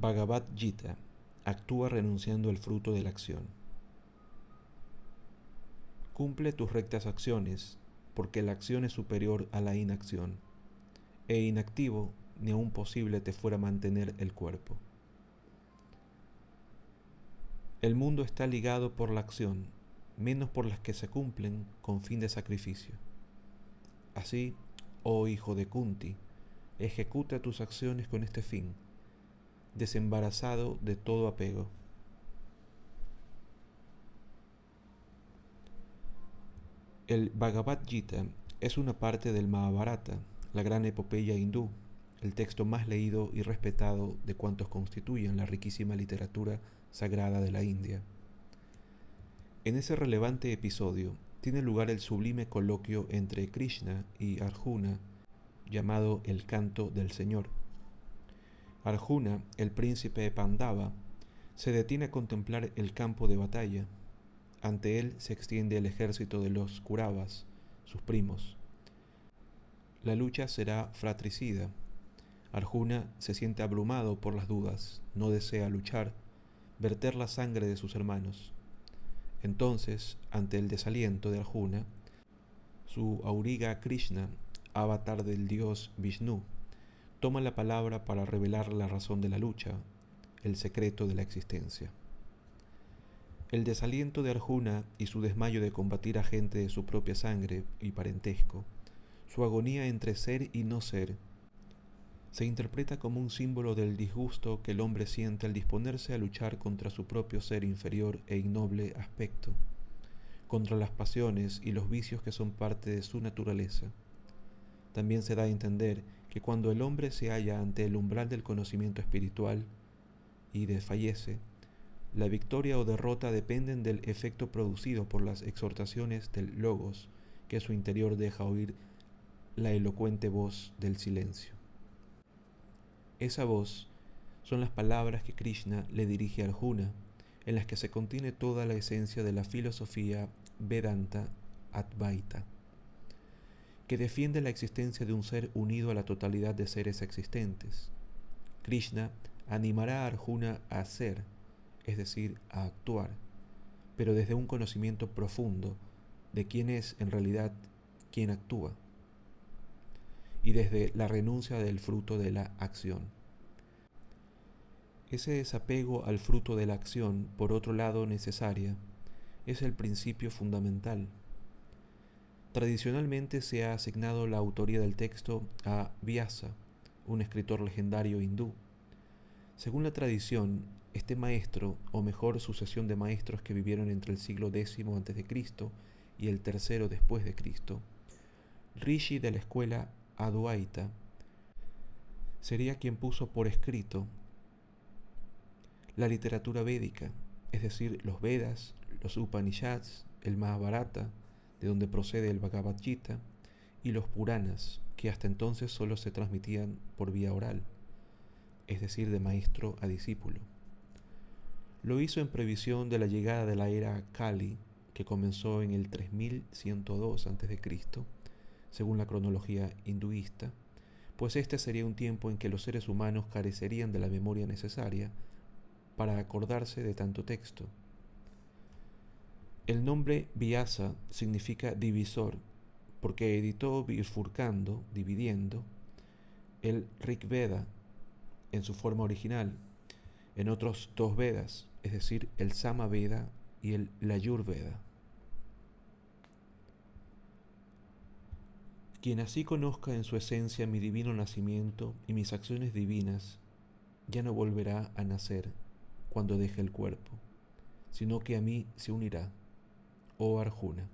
Bhagavad Gita actúa renunciando al fruto de la acción. Cumple tus rectas acciones, porque la acción es superior a la inacción, e inactivo ni aun posible te fuera mantener el cuerpo. El mundo está ligado por la acción, menos por las que se cumplen con fin de sacrificio. Así, oh hijo de Kunti, ejecuta tus acciones con este fin, desembarazado de todo apego. El Bhagavad Gita es una parte del Mahabharata, la gran epopeya hindú, el texto más leído y respetado de cuantos constituyen la riquísima literatura sagrada de la India. En ese relevante episodio tiene lugar el sublime coloquio entre Krishna y Arjuna, llamado el canto del Señor. Arjuna, el príncipe Pandava, se detiene a contemplar el campo de batalla. Ante él se extiende el ejército de los Kuravas, sus primos. La lucha será fratricida. Arjuna se siente abrumado por las dudas, no desea luchar, verter la sangre de sus hermanos. Entonces, ante el desaliento de Arjuna, su auriga Krishna, avatar del dios Vishnu, toma la palabra para revelar la razón de la lucha, el secreto de la existencia. El desaliento de Arjuna y su desmayo de combatir a gente de su propia sangre y parentesco, su agonía entre ser y no ser, se interpreta como un símbolo del disgusto que el hombre siente al disponerse a luchar contra su propio ser inferior e innoble aspecto, contra las pasiones y los vicios que son parte de su naturaleza. También se da a entender que cuando el hombre se halla ante el umbral del conocimiento espiritual y desfallece, la victoria o derrota dependen del efecto producido por las exhortaciones del logos que su interior deja oír la elocuente voz del silencio. Esa voz son las palabras que Krishna le dirige a Arjuna, en las que se contiene toda la esencia de la filosofía Vedanta Advaita, que defiende la existencia de un ser unido a la totalidad de seres existentes. Krishna animará a Arjuna a ser, es decir, a actuar, pero desde un conocimiento profundo de quién es en realidad quien actúa y desde la renuncia del fruto de la acción. Ese desapego al fruto de la acción, por otro lado necesaria, es el principio fundamental. Tradicionalmente se ha asignado la autoría del texto a Vyasa, un escritor legendario hindú. Según la tradición, este maestro, o mejor sucesión de maestros que vivieron entre el siglo X a.C. y el III después de Cristo, Rishi de la escuela Adwaita, sería quien puso por escrito la literatura védica, es decir, los Vedas, los Upanishads, el Mahabharata, de donde procede el Bhagavad Gita, y los Puranas, que hasta entonces solo se transmitían por vía oral, es decir, de maestro a discípulo. Lo hizo en previsión de la llegada de la era Kali, que comenzó en el 3102 a.C., según la cronología hinduista, pues este sería un tiempo en que los seres humanos carecerían de la memoria necesaria para acordarse de tanto texto. El nombre Vyasa significa divisor, porque editó bifurcando, dividiendo, el Rig Veda en su forma original, en otros dos Vedas, es decir, el Sama Veda y el Layur Veda. Quien así conozca en su esencia mi divino nacimiento y mis acciones divinas, ya no volverá a nacer cuando deje el cuerpo, sino que a mí se unirá, oh Arjuna.